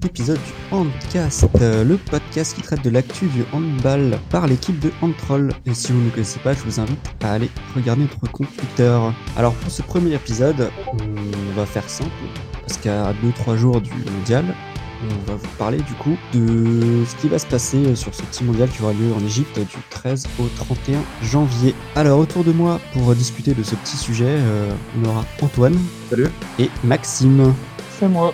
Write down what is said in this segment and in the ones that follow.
cet épisode du Handcast, euh, le podcast qui traite de l'actu du handball par l'équipe de Handtroll. Et si vous ne connaissez pas, je vous invite à aller regarder notre compte Twitter. Alors pour ce premier épisode, on va faire simple, parce qu'à 2-3 jours du mondial, on va vous parler du coup de ce qui va se passer sur ce petit mondial qui aura lieu en Égypte du 13 au 31 janvier. Alors autour de moi pour discuter de ce petit sujet, euh, on aura Antoine. Salut. Et Maxime. C'est moi.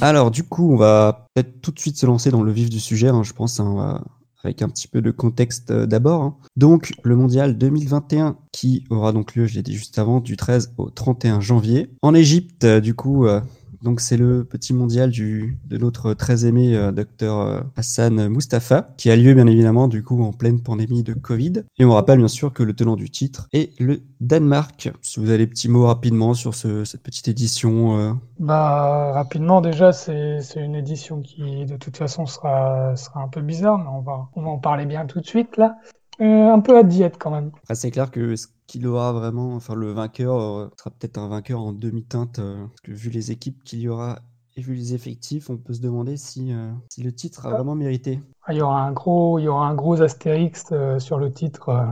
Alors du coup, on va peut-être tout de suite se lancer dans le vif du sujet, hein, je pense, hein, avec un petit peu de contexte euh, d'abord. Hein. Donc le mondial 2021 qui aura donc lieu, je l'ai dit juste avant, du 13 au 31 janvier. En Égypte, euh, du coup, euh, donc c'est le petit mondial du, de notre très aimé euh, docteur euh, Hassan Mustafa, qui a lieu bien évidemment du coup en pleine pandémie de Covid. Et on rappelle bien sûr que le tenant du titre est le Danemark. Si vous avez des petits mots rapidement sur ce, cette petite édition. Euh... Bah rapidement déjà c'est une édition qui de toute façon sera, sera un peu bizarre, mais on va, on va en parler bien tout de suite là. Euh, un peu à diète quand même. Après, c'est clair que ce qu'il aura vraiment, enfin le vainqueur euh, sera peut-être un vainqueur en demi-teinte, euh, parce que vu les équipes qu'il y aura et vu les effectifs, on peut se demander si, euh, si le titre a vraiment mérité. Ah, il y aura un gros, il y aura un gros astérix euh, sur le titre euh,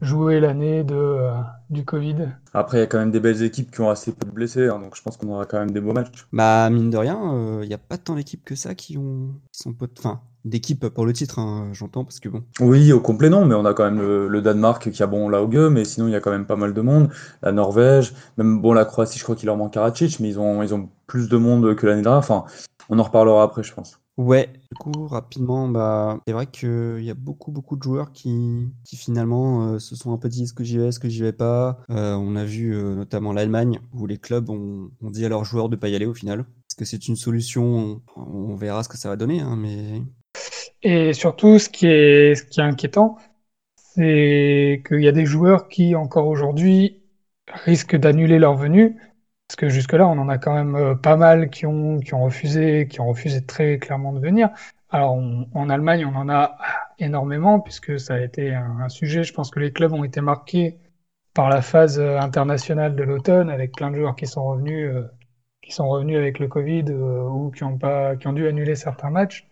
joué l'année de euh, du Covid. Après, il y a quand même des belles équipes qui ont assez peu de blessés, hein, donc je pense qu'on aura quand même des beaux matchs. Bah mine de rien, il n'y a pas tant d'équipes que ça qui ont qui sont pot- enfin d'équipes pour le titre, hein, j'entends parce que bon. Oui, au complet non, mais on a quand même le, le Danemark qui a bon là au gueux, mais sinon il y a quand même pas mal de monde. La Norvège, même bon la Croatie, je crois qu'il leur manque Karadzic, mais ils ont ils ont plus de monde que l'année dernière. Enfin, on en reparlera après, je pense. Ouais, du coup, rapidement, bah, c'est vrai qu'il y a beaucoup, beaucoup de joueurs qui, qui finalement euh, se sont un peu dit est-ce que j'y vais, est-ce que j'y vais pas? Euh, on a vu euh, notamment l'Allemagne où les clubs ont, ont dit à leurs joueurs de pas y aller au final. Est-ce que c'est une solution? On, on verra ce que ça va donner, hein, mais. Et surtout, ce qui est, ce qui est inquiétant, c'est qu'il y a des joueurs qui, encore aujourd'hui, risquent d'annuler leur venue. Parce que jusque-là, on en a quand même euh, pas mal qui ont, qui ont refusé, qui ont refusé très clairement de venir. Alors, en Allemagne, on en a énormément, puisque ça a été un, sujet. Je pense que les clubs ont été marqués par la phase euh, internationale de l'automne, avec plein de joueurs qui sont revenus, euh, qui sont revenus avec le Covid, ou qui ont pas, qui ont dû annuler certains matchs.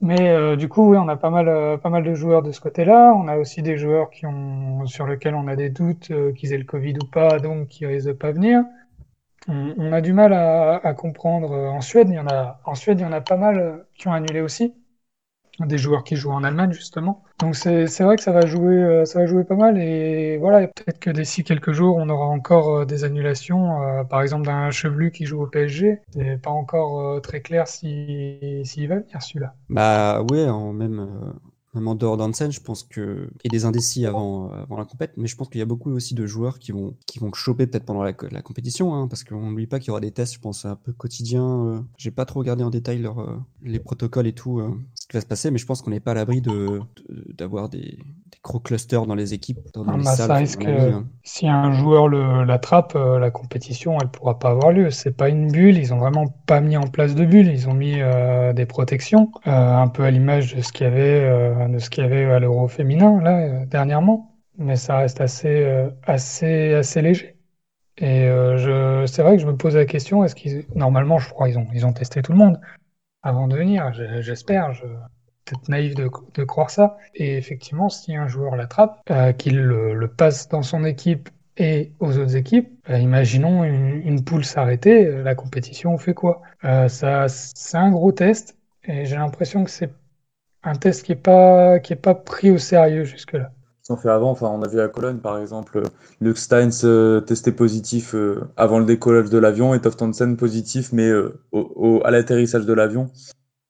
Mais euh, du coup, oui, on a pas mal, euh, pas mal de joueurs de ce côté-là. On a aussi des joueurs qui ont, sur lesquels on a des doutes euh, qu'ils aient le Covid ou pas, donc qui risquent de pas venir. On, a du mal à, à comprendre. euh, En Suède, il y en a, en Suède, il y en a pas mal qui ont annulé aussi. Des joueurs qui jouent en Allemagne, justement. Donc c'est, vrai que ça va jouer, euh, ça va jouer pas mal. Et voilà, et peut-être que d'ici quelques jours, on aura encore euh, des annulations. euh, par exemple, d'un Chevelu qui joue au PSG. C'est pas encore très clair si, s'il va venir, celui-là. Bah en même, même en dehors d'Hansen, je pense que a des indécis avant, la compète, mais je pense qu'il y a beaucoup aussi de joueurs qui vont choper peut-être pendant la, compétition, hein, parce qu'on n'oublie pas qu'il y aura des tests, je pense un peu quotidiens. J'ai pas trop regardé en détail les protocoles et tout, qui va se passer, mais je pense qu'on n'est pas à l'abri de de- d'avoir des, des gros clusters dans les équipes, dans, dans Ah les bah, salles. ça risque, avis, hein. si un joueur l'attrape, euh, la compétition, elle pourra pas avoir lieu. C'est pas une bulle, ils ont vraiment pas mis en place de bulle, ils ont mis euh, des protections, euh, un peu à l'image de ce qu'il y avait, de ce qu'il y avait à l'Euro féminin là dernièrement, mais ça reste assez, assez, assez léger. Et euh, c'est vrai que je me pose la question, est-ce qu'ils, normalement, je crois, ils ont, ils ont testé tout le monde avant de venir, je- j'espère, je, peut-être naïf de, croire ça. Et effectivement, si un joueur l'attrape, euh, qu'il le, passe dans son équipe et aux autres équipes, euh, imaginons une, poule s'arrêter, euh, la compétition, on fait quoi? Ça, c'est un gros test et j'ai l'impression que c'est un test qui est pas, qui est pas pris au sérieux jusque-là. Ils ont fait avant, enfin on a vu à Cologne par exemple, euh, Luke Steins euh, testé positif euh, avant le décollage de l'avion et Toftonsen positif mais euh, au, au- à l'atterrissage de l'avion.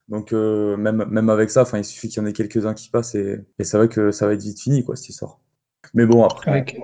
Donc euh, même, même avec ça, enfin il suffit qu'il y en ait quelques-uns qui passent et, et c'est vrai que ça va être vite fini quoi cette histoire. Mais bon après, Avec,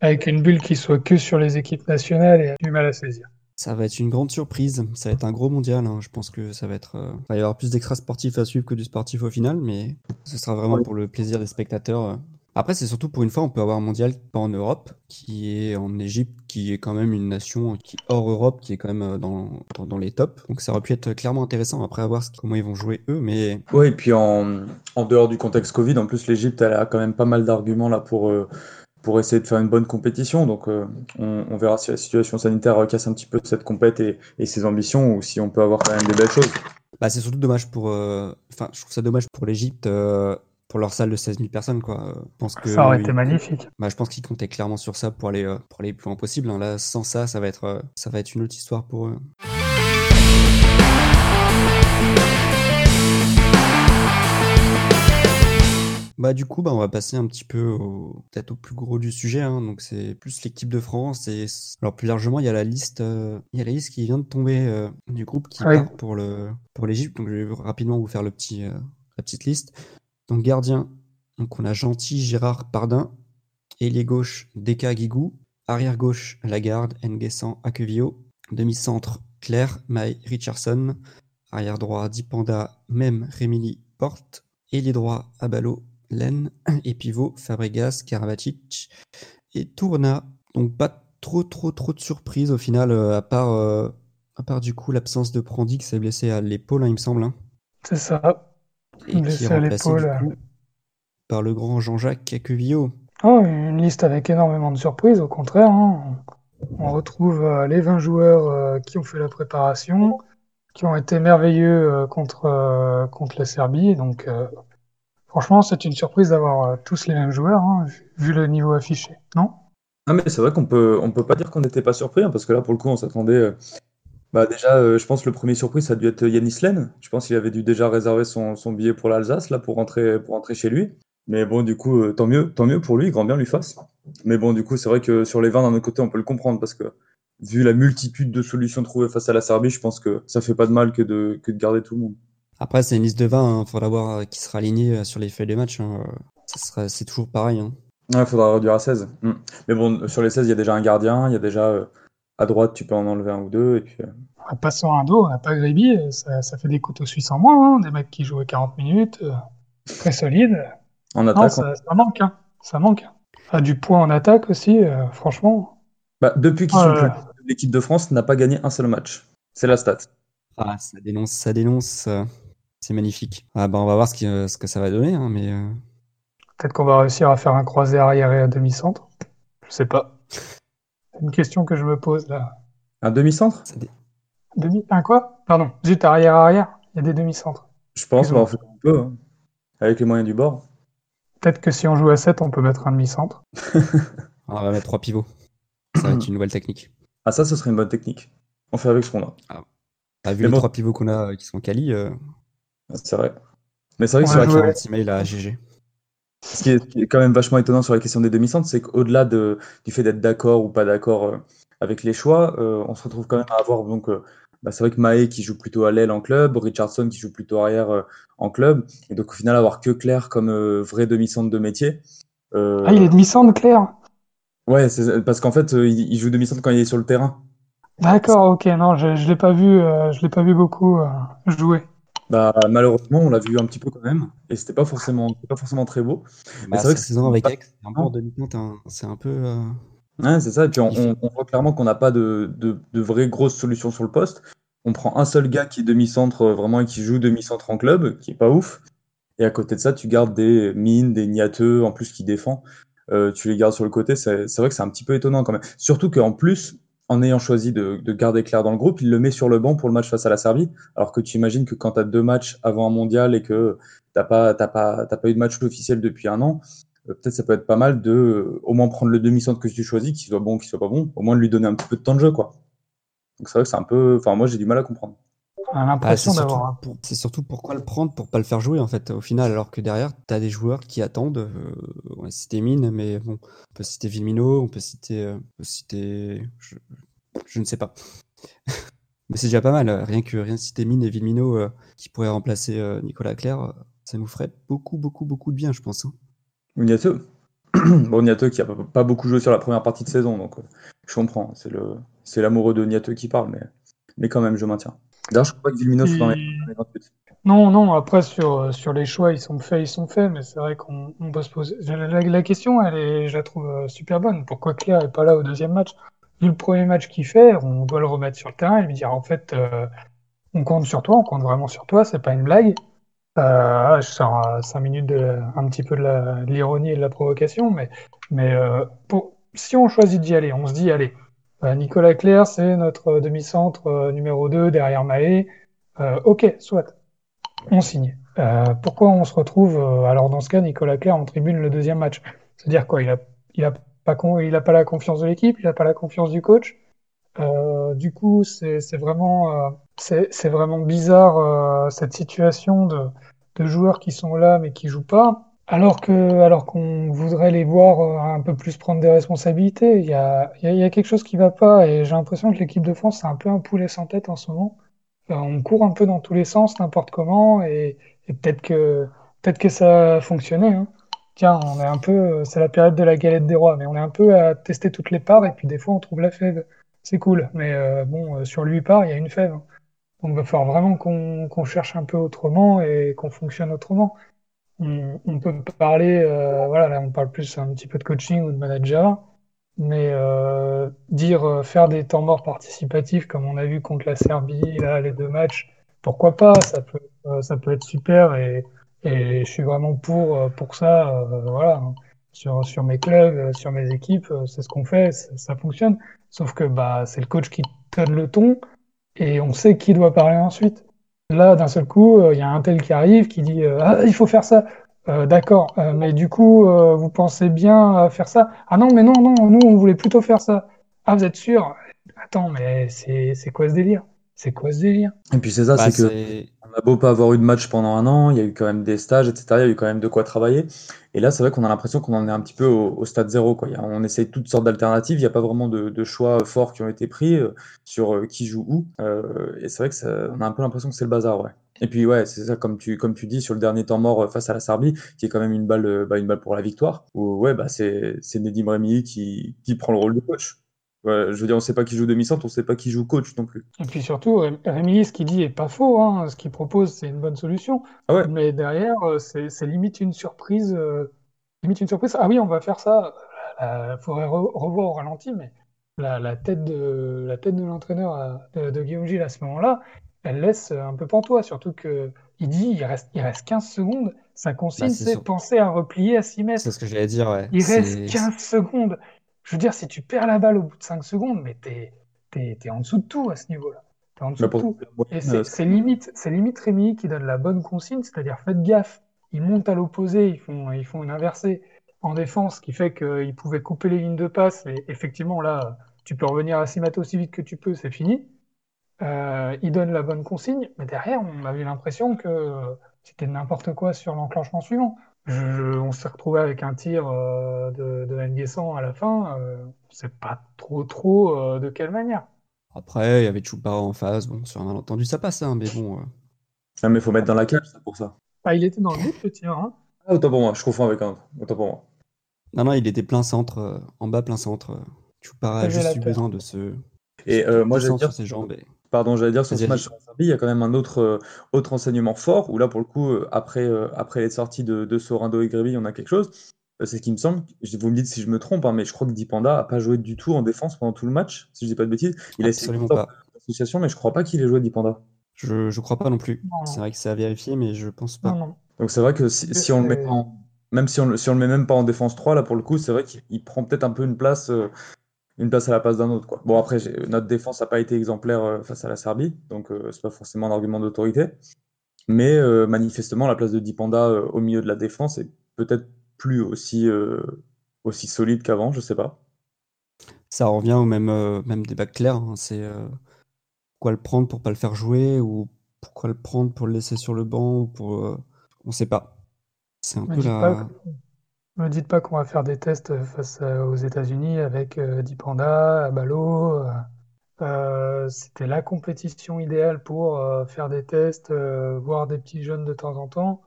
avec une bulle qui soit que sur les équipes nationales et du mal à saisir. Ça va être une grande surprise. Ça va être un gros mondial. hein. Je pense que ça va être. euh, Il va y avoir plus d'extra sportifs à suivre que du sportif au final, mais ce sera vraiment Oui. pour le plaisir des spectateurs. Euh. Après, c'est surtout pour une fois, on peut avoir un mondial pas en Europe, qui est en Égypte, qui est quand même une nation qui hors Europe, qui est quand même euh, dans, dans, dans les tops. Donc ça aurait pu être clairement intéressant après à voir comment ils vont jouer eux, mais Oui, et puis en, en dehors du contexte Covid, en plus l'Égypte elle a quand même pas mal d'arguments là pour, euh, pour essayer de faire une bonne compétition. Donc on, on, verra si la situation sanitaire casse un petit peu cette compète et, et, ses ambitions ou si on peut avoir quand même des belles choses. Bah, c'est surtout dommage pour. Enfin, je trouve ça dommage pour l'Égypte pour leur salle de 16 000 personnes. Quoi. Je pense que, ça aurait été magnifique. Bah, je pense qu'ils comptaient clairement sur ça pour aller, pour aller le plus loin possible. Hein. Là, sans ça, ça va, être, ça va être une autre histoire pour eux. Bah du coup, bah, on va passer un petit peu au, peut-être au plus gros du sujet. Hein. Donc c'est plus l'équipe de France. Et alors plus largement, il y a la liste, euh, il y a la liste qui vient de tomber euh, du groupe qui part pour le pour l'Égypte. Donc je vais rapidement vous faire le petit euh, la petite liste. Donc gardien, donc on a Gentil, Gérard, Pardin. Ailier gauche, Deka Guigou. Arrière gauche, Lagarde, Nguessan, Akevio. Demi-centre, Claire, Mai, Richardson. Arrière droit, Dipanda, Même, Remili, Porte. Ailier droit, Abalo, Len et pivot Fabregas, Karabatic et Tourna. Donc pas trop trop trop de surprises au final, euh, à part euh, à part du coup l'absence de Prandy qui s'est blessé à l'épaule, hein, il me semble. Hein. C'est ça. Et blessé qui est à l'épaule. Par le grand Jean-Jacques Cacuvio. Oh, une liste avec énormément de surprises, au contraire. Hein. On retrouve euh, les 20 joueurs qui ont fait la préparation, qui ont été merveilleux contre, contre la Serbie. Donc, Franchement, c'est une surprise d'avoir euh, tous les mêmes joueurs, hein, vu le niveau affiché, non? Ah mais c'est vrai qu'on peut on peut pas dire qu'on n'était pas surpris, hein, parce que là pour le coup on s'attendait. Euh, bah déjà, euh, je pense que le premier surprise ça a dû être Yanis Len. Je pense qu'il avait dû déjà réserver son, billet pour l'Alsace là pour rentrer pour rentrer chez lui. Mais bon du coup tant mieux tant mieux pour lui, grand bien lui fasse. Mais bon du coup c'est vrai que sur les 20 d'un autre côté on peut le comprendre parce que vu la multitude de solutions trouvées face à la Serbie, je pense que ça fait pas de mal que de que de garder tout le monde. Après, c'est une liste de 20, il faudra voir euh, qui sera aligné euh, sur les feuilles de match. Hein. c'est toujours pareil. Hein. il faudra réduire à 16. Mm. Mais bon, sur les 16, il y a déjà un gardien, il y a déjà euh, à droite, tu peux en enlever un ou deux. Et puis, Passons un dos, on n'a pas Griby, ça, ça, fait des couteaux suisses en moins, hein. des mecs qui jouaient 40 minutes, très solides. En attaque ça, manque, ça manque. Ah, du poids en attaque aussi, franchement. Bah, depuis qu'ils sont l'équipe de France n'a pas gagné un seul match. C'est la stat. Ah, ça dénonce, ça dénonce. C'est magnifique. Ah bah on va voir ce, qui, euh, ce que ça va donner, hein, mais. Euh. Peut-être qu'on va réussir à faire un croisé arrière et un demi-centre. Je sais pas. Une question que je me pose là. Un demi-centre? Demi Un quoi? Pardon. Zut, arrière arrière. Il y a des demi-centres. Je pense qu'on va faire un peu, hein, avec les moyens du bord. Peut-être que si on joue à 7, on peut mettre un demi-centre. on va mettre trois pivots. Ça va être une nouvelle technique. Ah ça, ce serait une bonne technique. On fait avec ce qu'on a. Ah. vu les trois pivots qu'on a euh, qui sont quali, c'est vrai. Mais c'est vrai que sur la question... mail à GG. Ce qui, est, quand même vachement étonnant sur la question des demi-centres, c'est qu'au-delà de, du fait d'être d'accord ou pas d'accord euh, avec les choix, euh, on se retrouve quand même à avoir donc euh, bah, c'est vrai que Maé qui joue plutôt à l'aile en club, Richardson qui joue plutôt arrière en club, et donc au final avoir que Claire comme vrai demi-centre de métier. Ah, il est demi-centre, Claire? Ouais, parce qu'en fait, il, joue demi-centre quand il est sur le terrain. D'accord, ok, non, je, je l'ai pas vu, je l'ai pas vu beaucoup jouer. Bah, malheureusement, on l'a vu un petit peu quand même, et c'était pas forcément, pas forcément très beau. Mais bah, c'est vrai que saison avec Aix, c'est un peu en demi-teinte, hein. c'est un peu. Euh, ouais, c'est ça. Et puis on, on, voit clairement qu'on n'a pas de, de, de vraies grosses solutions sur le poste. On prend un seul gars qui est demi-centre euh, vraiment et qui joue demi-centre en club, qui est pas ouf. Et à côté de ça, tu gardes des mines, des niateux, en plus qui défend. Euh, tu les gardes sur le côté. C'est vrai que c'est un petit peu étonnant quand même. Surtout qu'en plus, en ayant choisi de, garder Claire dans le groupe, il le met sur le banc pour le match face à la Serbie. Alors que tu imagines que quand tu as deux matchs avant un mondial et que tu pas, pas, pas eu de match officiel depuis un an, euh, peut-être ça peut être pas mal de euh, au moins prendre le demi-centre que tu choisis, qu'il soit bon ou qu'il soit pas bon, au moins de lui donner un petit peu de temps de jeu. quoi. Donc c'est vrai que c'est un peu. Enfin, moi j'ai du mal à comprendre. Ah, c'est surtout, pourquoi le prendre pour pas le faire jouer en fait au final alors que derrière tu as des joueurs qui attendent euh, on va citer Mine mais bon on peut citer Vilmino on peut citer, euh, citer je, ne sais pas. Mais c'est déjà pas mal rien que rien citer Mine et Vilmino euh, qui pourraient remplacer Nicolas Claire ça nous ferait beaucoup beaucoup beaucoup de bien je pense hein. Niato bon Niato qui a pas beaucoup joué sur la première partie de saison donc je comprends c'est le c'est l'amoureux de Niato qui parle mais mais quand même je maintiens D'ailleurs, je crois que Vilmino soit dans les, Non, non, après, sur, sur les choix, ils sont faits, ils sont faits, mais c'est vrai qu'on peut se poser. La, question, elle est, je la trouve euh, super bonne. Pourquoi Claire n'est pas là au deuxième match? Vu le premier match qu'il fait, on doit le remettre sur le terrain et lui dire en fait, euh, on compte sur toi, on compte vraiment sur toi, c'est pas une blague. Euh, je sors à 5 minutes de, un petit peu de l'ironie et de la provocation, mais, mais euh, pour, si on choisit d'y aller, on se dit, allez, euh, Nicolas Claire, c'est notre demi-centre euh, numéro 2 derrière. Euh, ok, soit, on signe. pourquoi on se retrouve, alors dans ce cas, Nicolas Claire en tribune le deuxième match? C'est-à-dire quoi Il a, il a pas, il a pas la confiance de l'équipe, il a pas la confiance du coach? du coup, c'est vraiment, c'est vraiment bizarre cette situation de, de joueurs qui sont là mais qui jouent pas. Alors que, alors qu'on voudrait les voir euh, un peu plus prendre des responsabilités, il y a, il y a, quelque chose qui va pas et j'ai l'impression que l'équipe de France c'est un peu un poulet sans tête en ce moment. on court un peu dans tous les sens, n'importe comment et, peut-être que peut-être que ça a fonctionné. Hein. Tiens, on est un peu, c'est la période de la galette des rois, mais on est un peu à tester toutes les parts et puis des fois on trouve la fève. C'est cool, mais euh, bon, euh, sur lui parts, il y a une fève. Hein. Donc il va falloir vraiment qu'on cherche un peu autrement et qu'on fonctionne autrement on, peut parler, euh, voilà, là on parle plus un petit peu de coaching ou de manager, mais euh, dire euh, faire des temps morts participatifs comme on a vu contre la Serbie, là, les deux matchs, pourquoi pas, ça peut, ça peut être super et, et je suis vraiment pour, pour ça, voilà, sur, sur mes clubs, sur mes équipes, c'est ce qu'on fait, ça, fonctionne, sauf que bah, c'est le coach qui donne le ton et on sait qui doit parler ensuite. Là, d'un seul coup, euh, il y a un tel qui arrive qui dit euh, Ah, il faut faire ça. Euh, d'accord, mais du coup, vous pensez bien faire ça? Ah non, mais non, non, nous, on voulait plutôt faire ça. Ah, vous êtes sûr? Attends, mais c'est quoi ce délire? C'est quoi ce délire? Et puis c'est ça, bah, c'est que on a beau pas avoir eu de match pendant un an, il y a eu quand même des stages, etc. Il y a eu quand même de quoi travailler. Et là, c'est vrai qu'on a l'impression qu'on en est un petit peu au, stade zéro. On essaye toutes sortes d'alternatives. Il n'y a pas vraiment de, choix forts qui ont été pris euh, sur euh, qui joue où. Euh, et c'est vrai que on a un peu l'impression que c'est le bazar. Et puis c'est ça comme tu dis sur le dernier temps mort face à la Serbie, qui est quand même une balle, bah, pour la victoire. Où bah c'est c'est Nedim Remy qui prend le rôle de coach je veux dire, on ne sait pas qui joue demi-centre, on ne sait pas qui joue coach non plus. Et puis surtout, Rémi, ce qu'il dit est pas faux. Hein. Ce qu'il propose, c'est une bonne solution. Ah Mais derrière, euh, c'est limite une surprise. Euh, limite une surprise. Ah oui, on va faire ça. Il faudrait revoir au ralenti, mais la, tête de la tête de l'entraîneur de, de, Guillaume Gilles à ce moment-là, elle laisse un peu pantois. Surtout que il dit il reste, il reste 15 secondes. Sa consigne, bah, c'est penser à replier à 6 mètres. C'est ce que j'allais dire, ouais. Il reste 15 secondes. Je veux dire, si tu perds la balle au bout de 5 secondes, mais t'es es, en dessous de tout à ce niveau-là. T'es en dessous de tout. Et c'est limite, limite Rémi qui donne la bonne consigne, c'est-à-dire faites gaffe. Ils montent à l'opposé, ils font, ils font une inversée en défense qui fait qu'ils pouvaient couper les lignes de passe. Et effectivement, là, tu peux revenir à 6 mètres aussi vite que tu peux, c'est fini. Euh, ils donnent la bonne consigne, mais derrière, on avait l'impression que c'était n'importe quoi sur l'enclenchement suivant on s'est retrouvé avec un tir euh, de, de Nguessan à la fin. Euh, on sait pas trop trop euh, de quelle manière. Après, il y avait Choupa en face. Bon, sur un malentendu, ça passe, hein, mais bon. Ah, mais faut mettre dans la cage, c'est pour ça. Ah, il était dans le but, le tir. Hein. Ah, autant pour moi, je confonds avec un autre. Autant pour moi. Non, non, il était plein centre, en bas, plein centre. Choupa a juste eu besoin de se. Et moi, j'allais dire. Ses jambes Pardon, j'allais dire sur ce match sur la Serbie, il y a quand même un autre, euh, autre enseignement fort, où là, pour le coup, euh, après, euh, après les sorties de, de Sorando et Grévy, on a quelque chose. c'est ce qui me semble, vous me dites si je me trompe, hein, mais je crois que Dipanda n'a pas joué du tout en défense pendant tout le match, si je dis pas de bêtises. Il a essayé de l'association, mais je crois pas qu'il ait joué Dipanda. Je, je crois pas non plus. C'est vrai que c'est à vérifier, mais je pense pas. Donc c'est vrai que si, si on le met en, même si on, si on le met même pas en défense 3, là pour le coup, c'est vrai qu'il prend peut-être un peu une place une place à la place d'un autre. Quoi. Bon, après, notre défense n'a pas été exemplaire euh, face à la Serbie, donc euh, c'est pas forcément un argument d'autorité. Mais euh, manifestement, la place de Dipanda au milieu de la défense est peut-être plus aussi, aussi solide qu'avant, je sais pas. Ça revient au même, même débat clair. Hein. c'est pourquoi le prendre pour pas le faire jouer ou pourquoi le prendre pour le laisser sur le banc ou pour. on sait pas. C'est un peu la. Me dites pas qu'on va faire des tests face aux États-Unis avec euh, Dipanda, Abalo. Euh, euh, c'était la compétition idéale pour faire des tests, voir des petits jeunes de temps en temps.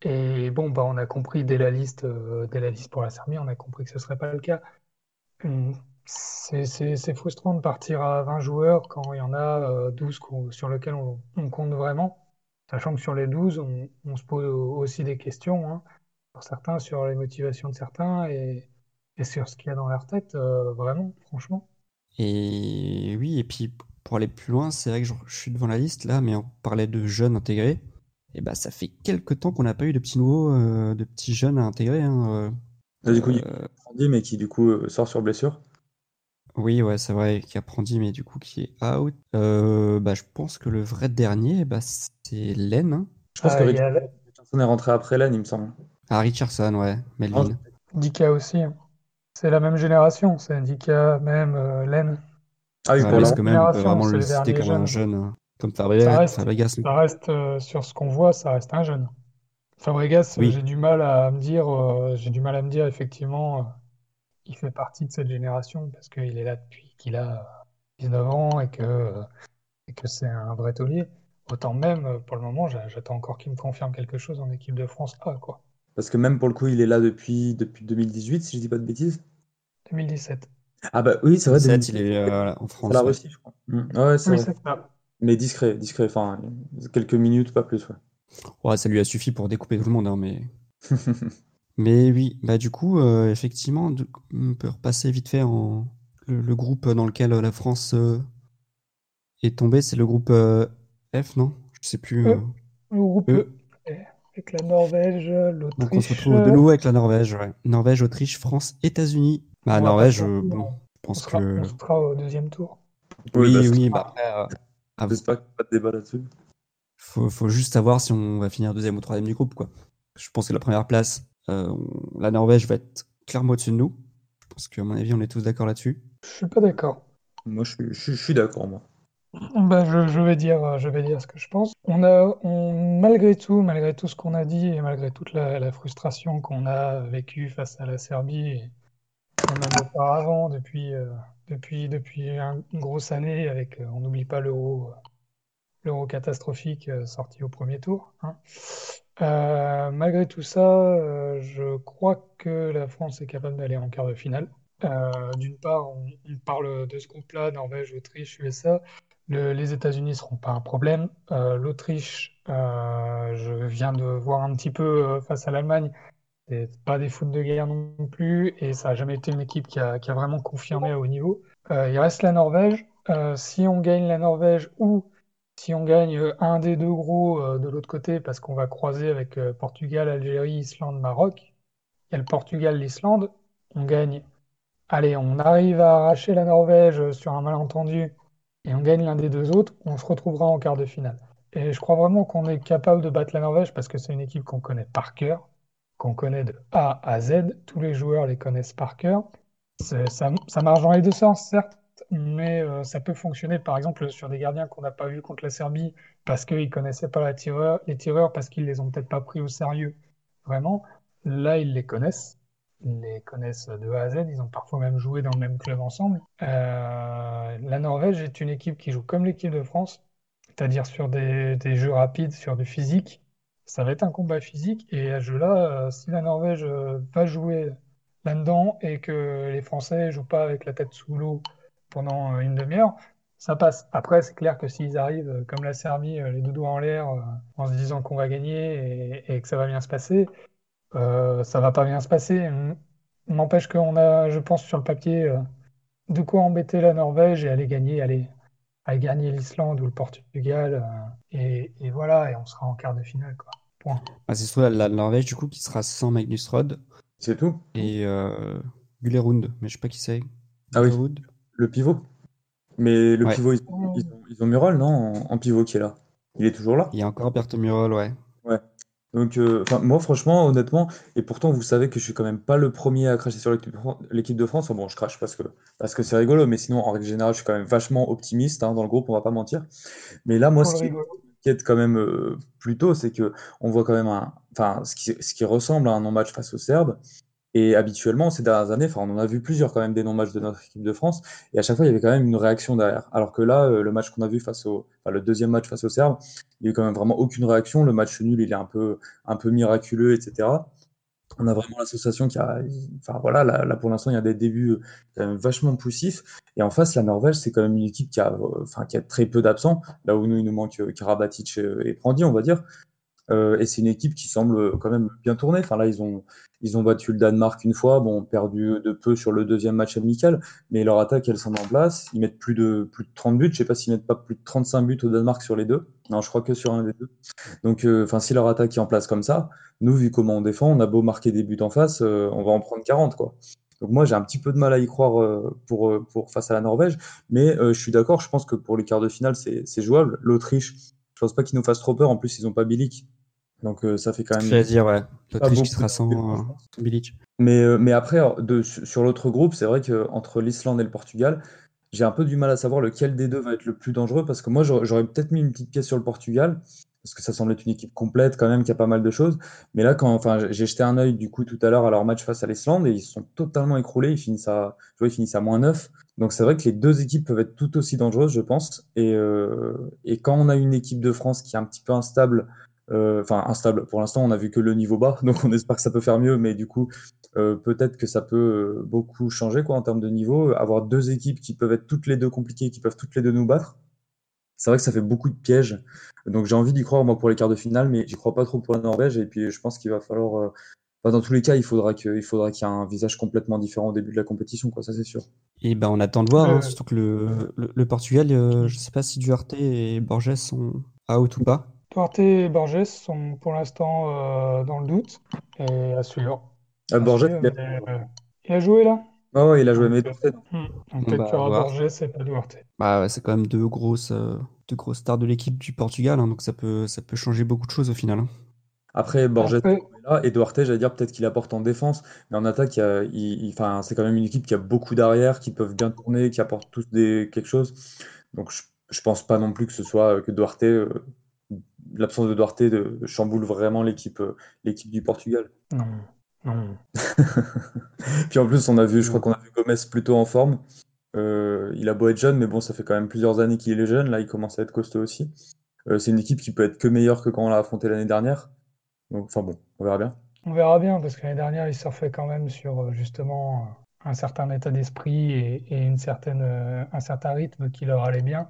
Et bon, bah, on a compris dès la liste, dès la liste pour la Serbie, on a compris que ce serait pas le cas. C'est frustrant de partir à 20 joueurs quand il y en a 12 sur lesquels on, compte vraiment, sachant que sur les 12, on, se pose aussi des questions. Hein sur certains, sur les motivations de certains et, sur ce qu'il y a dans leur tête, euh, vraiment, franchement. Et oui, et puis pour aller plus loin, c'est vrai que je, suis devant la liste là, mais on parlait de jeunes intégrés. Et bah, ça fait quelques temps qu'on n'a pas eu de petits nouveaux, euh, de petits jeunes à intégrer. Hein, Là, du coup, il y a Andy, mais qui du coup euh, sort sur blessure. Oui, ouais, c'est vrai, qui a Prandy, mais du coup qui est out. Euh, bah, je pense que le vrai dernier, bah, c'est Len. hein. Je pense Ah, que il y a Richardson est rentré après Len, il me semble. Ah, Richardson, ouais, Melvin. Dika aussi. hein. C'est la même génération, c'est Dika, même euh, Len. Ah oui, parce la... que même, on peut génération, vraiment le citer comme un jeune, hein. comme Ça Fabregas. reste- Fabregas, Ça reste, euh, sur ce qu'on voit, ça reste un jeune. Fabregas, euh, Oui. j'ai du mal à me dire, euh, j'ai du mal à me dire effectivement, euh, il fait partie de cette génération parce qu'il est là depuis qu'il a euh, 19 ans et que, euh, et que c'est un vrai taulier. Autant même, euh, pour le moment, j'a- j'attends encore qu'il me confirme quelque chose en équipe de France A, quoi. Parce que même pour le coup, il est là depuis, depuis 2018, si je dis pas de bêtises. 2017. Ah bah oui, c'est vrai, 17, 2017, il est euh, en c'est France. la ouais. Russie, je crois. Mm. Ouais, c'est Oui. Mais discret, discret, enfin, quelques minutes, pas plus, ouais. Ouais, ça lui a suffi pour découper tout le monde, hein, mais. Mais oui, bah du coup, euh, effectivement, de- on peut repasser vite fait en le, le groupe dans lequel euh, la France euh, est tombée, c'est le groupe euh, F, non? Je sais plus. E. euh. Le groupe E. Avec la Norvège, Donc on se l'Autriche. retrouve de nouveau avec la Norvège, ouais. Norvège, Autriche, France, États-Unis. Bah Norvège, euh, bon, je On pense sera, que on sera au deuxième tour. oui, bah, oui, bah après, euh, à- J'espère qu'il n'y a pas de débat là-dessus. faut, faut juste savoir si on va finir deuxième ou troisième du groupe, quoi. Je pense que la première place, euh, la Norvège va être clairement au-dessus de nous. Je pense qu'à mon avis, on est tous d'accord là-dessus. Je suis pas d'accord. Moi, je suis, je suis- je suis d'accord, moi. Bah, je, vais dire, euh, je vais dire ce que je pense. On a, malgré tout, malgré tout ce qu'on a dit et malgré toute la, frustration qu'on a vécue face à la Serbie et, et même auparavant, depuis, euh, une grosse année, avec, euh, on n'oublie pas l'euro, l'euro catastrophique sorti au premier tour. hein. Malgré tout ça, je crois que la France est capable d'aller en quart de finale. D'une part, on, on parle de ce groupe-là, Norvège, Autriche, USA. Le- les États-Unis ne seront pas un problème. Euh, l'Autriche, euh, je viens de voir un petit peu euh, face à l'Allemagne. C'est pas des foot de guerre non plus, et ça n'a jamais été une équipe qui a, a vraiment confirmé à haut niveau. Il reste la Norvège. Si on gagne la Norvège ou si on gagne un des deux gros de l'autre côté, parce qu'on va croiser avec Portugal, Algérie, Islande, Maroc, il y a le Portugal, l'Islande, on gagne. Allez, on arrive à arracher la Norvège sur un malentendu et on gagne l'un des deux autres, on se retrouvera en quart de finale. Et je crois vraiment qu'on est capable de battre la Norvège parce que c'est une équipe qu'on connaît par cœur, qu'on connaît de A à Z. Tous les joueurs les connaissent par cœur. Ça, marche dans les deux sens, certes, mais euh, ça peut fonctionner par exemple sur des gardiens qu'on n'a pas vus contre la Serbie parce qu'ils connaissaient pas les tireurs, parce qu'ils les ont peut-être pas pris au sérieux. Vraiment, là, ils les connaissent. Les connaissent de A à Z. Ils ont parfois même joué dans le même club ensemble. Euh, la Norvège est une équipe qui joue comme l'équipe de France, c'est-à-dire sur des, jeux rapides, sur du physique. Ça va être un combat physique. Et à ce jeu-là, euh, si la Norvège euh, va jouer là-dedans et que les Français jouent pas avec la tête sous l'eau pendant une demi-heure, ça passe. Après, c'est clair que s'ils arrivent comme la Serbie, les deux doigts en l'air, en se disant qu'on va gagner et que ça va bien se passer, euh, ça va pas bien se passer. N'empêche qu'on a, je pense, sur le papier, euh, de quoi embêter la Norvège et aller gagner, aller, aller gagner l'Islande ou le Portugal. euh, et, et voilà, et on sera en quart de finale, quoi. Point. Ah, c'est surtout la, Norvège, du coup, qui sera sans Magnus Rod C'est tout? et euh, Gullerud, mais je sais pas qui c'est. Ah oui. Le pivot. Mais le Ouais. pivot, ils, ils ont, ils ont Mural, non, en, en pivot qui est là. Il est toujours là? Il y a encore Berthe Murol, ouais. Donc, euh, enfin, moi, franchement, honnêtement, et pourtant, vous savez que je suis quand même pas le premier à cracher sur l'équipe de Fran- l'équipe de France. Bon, je crache parce que parce que c'est rigolo, mais sinon, en règle générale, je suis quand même vachement optimiste hein, dans le groupe, on va pas mentir. Mais là, moi, ce qui m'inquiète quand même euh, plutôt, c'est que on voit quand même un, enfin, ce qui, ce qui ressemble à un non-match face aux Serbes. Et habituellement, ces dernières années, enfin, on en a vu plusieurs quand même des non-matchs de notre équipe de France, et à chaque fois, il y avait quand même une réaction derrière. Alors que là, euh, le match qu'on a vu face au, enfin, le deuxième match face aux Serbes, il y a eu quand même vraiment aucune réaction. Le match nul, il est un peu, un peu miraculeux, etc. On a vraiment l'association qui a, enfin voilà, là, là, pour l'instant, il y a des débuts euh, quand même vachement poussifs. Et en face, la Norvège, c'est quand même une équipe qui a, euh, enfin, qui a très peu d'absents, là où nous, il nous manque Karabatic et Prandi, on va dire. Euh, et c'est une équipe qui semble quand même bien tourner. Enfin là, ils ont, ils ont battu le Danemark une fois, bon, perdu de peu sur le deuxième match amical, mais leur attaque, elle s'en en place. Ils mettent plus de, plus de 30 buts. Je sais pas s'ils mettent pas plus de 35 buts au Danemark sur les deux. Non, je crois que sur un des deux. Donc, euh, enfin, si leur attaque est en place comme ça, nous, vu comment on défend, on a beau marquer des buts en face, euh, on va en prendre 40, quoi. Donc moi, j'ai un petit peu de mal à y croire pour, pour face à la Norvège, mais je suis d'accord. Je pense que pour les quarts de finale, c'est jouable. L'Autriche, je pense pas qu'ils nous fassent trop peur. En plus, ils ont pas Bilic. Donc euh, ça fait quand même. Je dire, ouais. L'Autriche qui sera sans, euh, Bilic. Mais, euh, mais après, de, sur l'autre groupe, c'est vrai qu'entre l'Islande et le Portugal, j'ai un peu du mal à savoir lequel des deux va être le plus dangereux parce que moi, j'aurais peut-être mis une petite pièce sur le Portugal parce que ça semble être une équipe complète quand même, qui a pas mal de choses. Mais là, quand, enfin, j'ai jeté un œil du coup tout à l'heure à leur match face à l'Islande et ils sont totalement écroulés. Ils finissent à, ils finissent à moins 9. Donc c'est vrai que les deux équipes peuvent être tout aussi dangereuses, je pense. Et, et quand on a une équipe de France qui est un petit peu instable euh, enfin instable. Pour l'instant, on a vu que le niveau bas, donc on espère que ça peut faire mieux, mais du coup, euh, peut-être que ça peut euh, beaucoup changer quoi en termes de niveau. Avoir deux équipes qui peuvent être toutes les deux compliquées, qui peuvent toutes les deux nous battre, c'est vrai que ça fait beaucoup de pièges. Donc j'ai envie d'y croire moi pour les quarts de finale, mais j'y crois pas trop pour la Norvège. Et puis je pense qu'il va falloir, dans tous les cas, il faudra qu'il faudra qu'il y ait un visage complètement différent au début de la compétition, quoi. Ça c'est sûr. Et ben on attend de voir, hein, surtout que le, le, Portugal, je sais pas si Duarte et Borges sont out ou pas. Duarte et Borges sont pour l'instant euh, dans le doute et à suivre. Ah, Borges, il, a... il, a... joué là? Ah ouais, il a joué, mais peut-être. Hmm. Donc peut-être bah, qu'il y aura Borges et pas Duarte. Bah, c'est quand même deux grosses, euh, deux grosses stars de l'équipe du Portugal, hein, donc ça peut, ça peut changer beaucoup de choses au final. Hein. Après, Borges est là, et Duarte, j'allais dire peut-être qu'il apporte en défense, mais en attaque, il, enfin, c'est quand même une équipe qui a beaucoup d'arrière, qui peuvent bien tourner, qui apportent tous des, quelque chose. Donc je, je pense pas non plus que ce soit que Duarte euh, l'absence de Duarte de, chamboule vraiment l'équipe euh, l'équipe du Portugal. Non, non. Puis en plus, on a vu, je crois qu'on a vu Gomez plutôt en forme. Euh, il a beau être jeune, mais bon, ça fait quand même plusieurs années qu'il est jeune. Là, il commence à être costaud aussi. Euh, c'est une équipe qui peut être que meilleure que quand on l'a affronté l'année dernière. On verra bien. On verra bien, parce que l'année dernière, il surfait quand même sur justement un certain état d'esprit et, une certaine, un certain rythme qui leur allait bien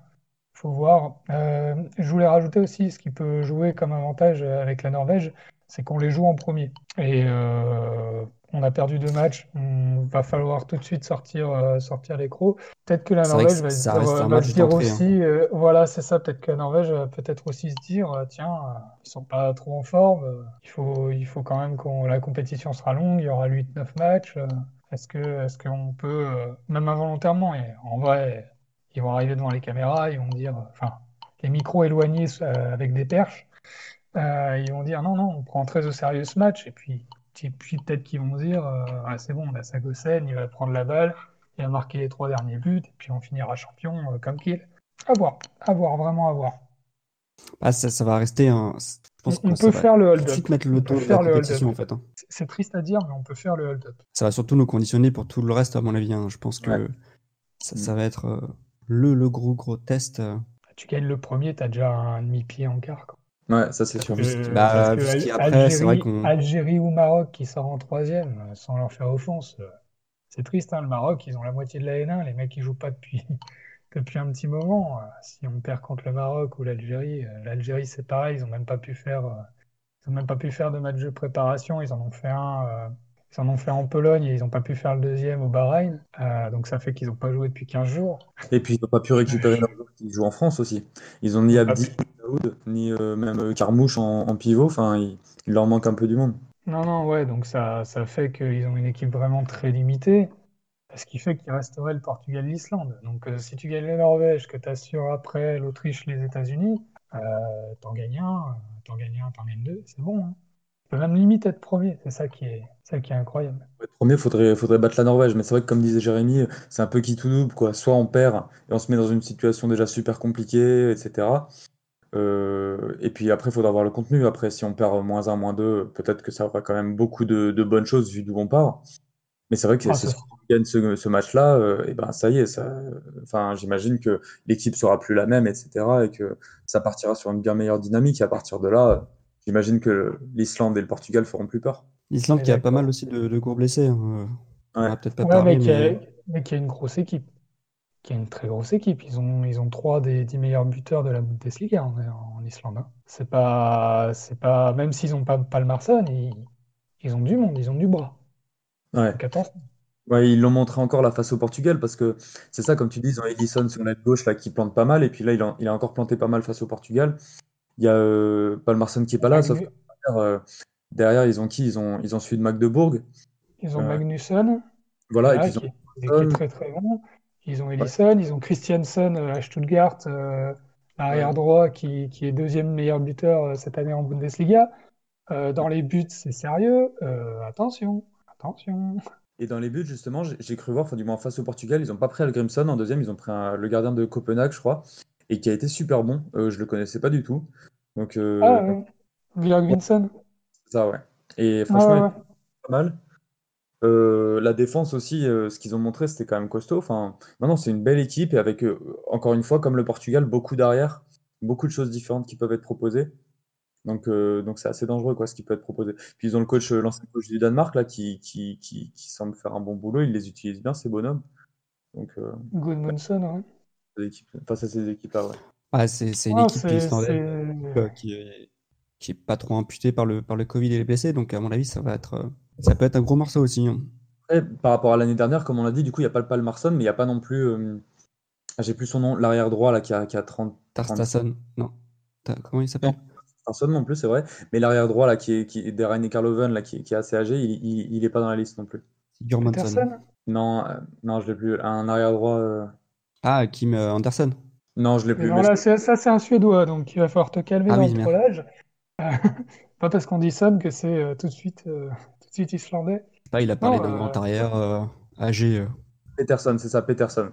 faut voir. Euh, je voulais rajouter aussi ce qui peut jouer comme avantage avec la Norvège, c'est qu'on les joue en premier. Et euh, on a perdu deux matchs, on va falloir tout de suite sortir, euh, sortir les crocs. Peut-être que la Norvège va, se dire, aussi, hein. voilà, c'est ça, peut-être que la Norvège va peut-être aussi se dire, tiens, ils sont pas trop en forme, il faut, il faut quand même que la compétition sera longue, il y aura 8-9 matchs. Est-ce que, est-ce qu'on peut, même involontairement, et en vrai, ils vont arriver devant les caméras, ils vont dire, enfin, les micros éloignés euh, avec des perches, euh, ils vont dire non, non, on prend très au sérieux ce match. Et puis, puis peut-être qu'ils vont dire, euh, ah, c'est bon, on a Sagosen, il va prendre la balle, il va marquer les trois derniers buts, et puis on finira champion comme qu'il. À voir, à voir, vraiment à voir. Ah, ça, ça va rester un. Je pense on, peut faire le hold-up. mettre le ton de la compétition, en fait. Hein. C'est triste à dire, mais on peut faire le hold-up. Ça va surtout nous conditionner pour tout le reste, à mon avis. Hein. Je pense que ça, ça, va être le, le gros gros test. Euh. Tu gagnes le premier, tu as déjà un demi-pied en quart. Quoi. Ouais, ça c'est sûr. bah, Algérie, Algérie, ou Maroc qui sort en troisième, euh, sans leur faire offense. Euh, c'est triste, hein, le Maroc, ils ont la moitié de la N1, les mecs ils jouent pas depuis, depuis un petit moment. Si on perd contre le Maroc ou l'Algérie, l'Algérie c'est pareil, ils ont même pas pu faire, ils ont même pas pu faire de match de préparation, ils en ont fait un ils en ont fait en Pologne et ils n'ont pas pu faire le deuxième au Bahreïn. Euh, donc ça fait qu'ils n'ont pas joué depuis 15 jours. Et puis ils n'ont pas pu récupérer leurs joueurs qui jouent en France aussi. Ils ont ni Abdi, ni euh, même euh, Carmouche en, pivot. Enfin, il, leur manque un peu du monde. Non, non, ouais. Donc ça, ça fait qu'ils ont une équipe vraiment très limitée. Ce qui fait qu'il resterait le Portugal et l'Islande. Donc si tu gagnes la Norvège, que tu assures après l'Autriche, les États-Unis, t'en gagnes un, t'en gagnes un, t'en gagnes deux, c'est bon. Hein peut même limite être premier. C'est ça qui est, ça qui est incroyable. Être premier, faudrait, faudrait battre la Norvège. Mais c'est vrai que, comme disait Jérémy, c'est un peu qui tout double. Quoi. Soit on perd et on se met dans une situation déjà super compliquée, etc. Euh, et puis après, il faudra voir le contenu. Après, si on perd moins 1, moins 2, peut-être que ça aura quand même beaucoup de, bonnes choses vu d'où on part. Mais c'est vrai que ah, si on gagne ce, match-là, euh, et ben ça y est, ça, enfin, j'imagine que l'équipe sera plus la même, etc. Et que ça partira sur une bien meilleure dynamique. Et à partir de là, J'imagine que l'Islande et le Portugal feront plus peur. L'Islande qui a pas mal aussi de, de gros blessés. Hein. Ouais. peut-être pas mais, qui a, une grosse équipe. Qui est une très grosse équipe. Ils ont, ils ont trois des dix meilleurs buteurs de la Bundesliga en, en Islande. hein. C'est pas, c'est pas, même s'ils ont pas Palmarsson, ils, ils ont du monde, ils ont du bras. Ouais. Donc attention. Ouais, ils l'ont montré encore là face au Portugal parce que c'est ça, comme tu dis, ils ont Edison sur l'aile gauche là qui plante pas mal et puis là il a, il a encore planté pas mal face au Portugal. Il y a euh, Palmarsson qui est pas là, sauf que derrière, euh, derrière, ils ont qui? Ils ont, ils ont celui de Magdeburg. Ils ont Euh, Magnusson, Voilà, et puis ils ont qui est très très bon. Ils ont Ellison, ils ont Christiansen euh, à Stuttgart, euh, l'arrière Ouais. droit qui, qui est deuxième meilleur buteur euh, cette année en Bundesliga. Euh, dans les buts, c'est sérieux. Euh, attention, attention. Et dans les buts, justement, j'ai cru voir, enfin, du moins face au Portugal, ils n'ont pas pris Algrimson en deuxième, ils ont pris un- le gardien de Copenhague, je crois, et qui a été super bon. Je le connaissais pas du tout. Donc, Ah ouais, c'est ça, ouais. Et Ah franchement, ouais, il était pas mal. Euh, la défense aussi, euh, ce qu'ils ont montré, c'était quand même costaud. Enfin, non, non, c'est une belle équipe et avec, euh, encore une fois, comme le Portugal, beaucoup d'arrière, beaucoup de choses différentes qui peuvent être proposées. Donc, euh, donc c'est assez dangereux, quoi, ce qui peut être proposé. Puis ils ont le coach, l'ancien coach du Danemark, là, qui, qui, qui, qui semble faire un bon boulot. Il les utilise bien, ces bonhommes. Donc, euh, Gudmundsson, ouais. ces équipes- face à ces équipes-là, ouais. Ah, c'est c'est une Ah, équipe c'est, islandaise c'est... euh, qui est, qui est pas trop imputée par le, par le Covid et les blessés, donc à mon avis, ça va être, euh, ça peut être un gros morceau aussi. hein. Après, par rapport à l'année dernière, comme on l'a dit, du coup, il n'y a pas le Palmarsson, mais il n'y a pas non plus. euh, ah, j'ai plus son nom, l'arrière droit, là, qui a, qui a 30, 30 Tarstason, non. Ta- Comment il s'appelle? personnes non plus, c'est vrai. Mais l'arrière droit, là, qui est, qui est Deraine Karloven, là, qui, est- qui est assez âgé, il, il, il est pas dans la liste non plus. Peterson? Non, euh, non, je l'ai plus. Un arrière droit. euh, Ah, Kim euh, Anderson. Non, je l'ai Mais plus. non, mais là, c'est, ça, c'est un Suédois, donc il va falloir te calmer Ah dans oui, le merde. trollage. Euh, pas parce qu'on dit Son que c'est euh, tout de suite, euh, islandais. Pas, il a parlé d'un euh, grand arrière euh, âgé. euh. Peterson, c'est ça, Peterson.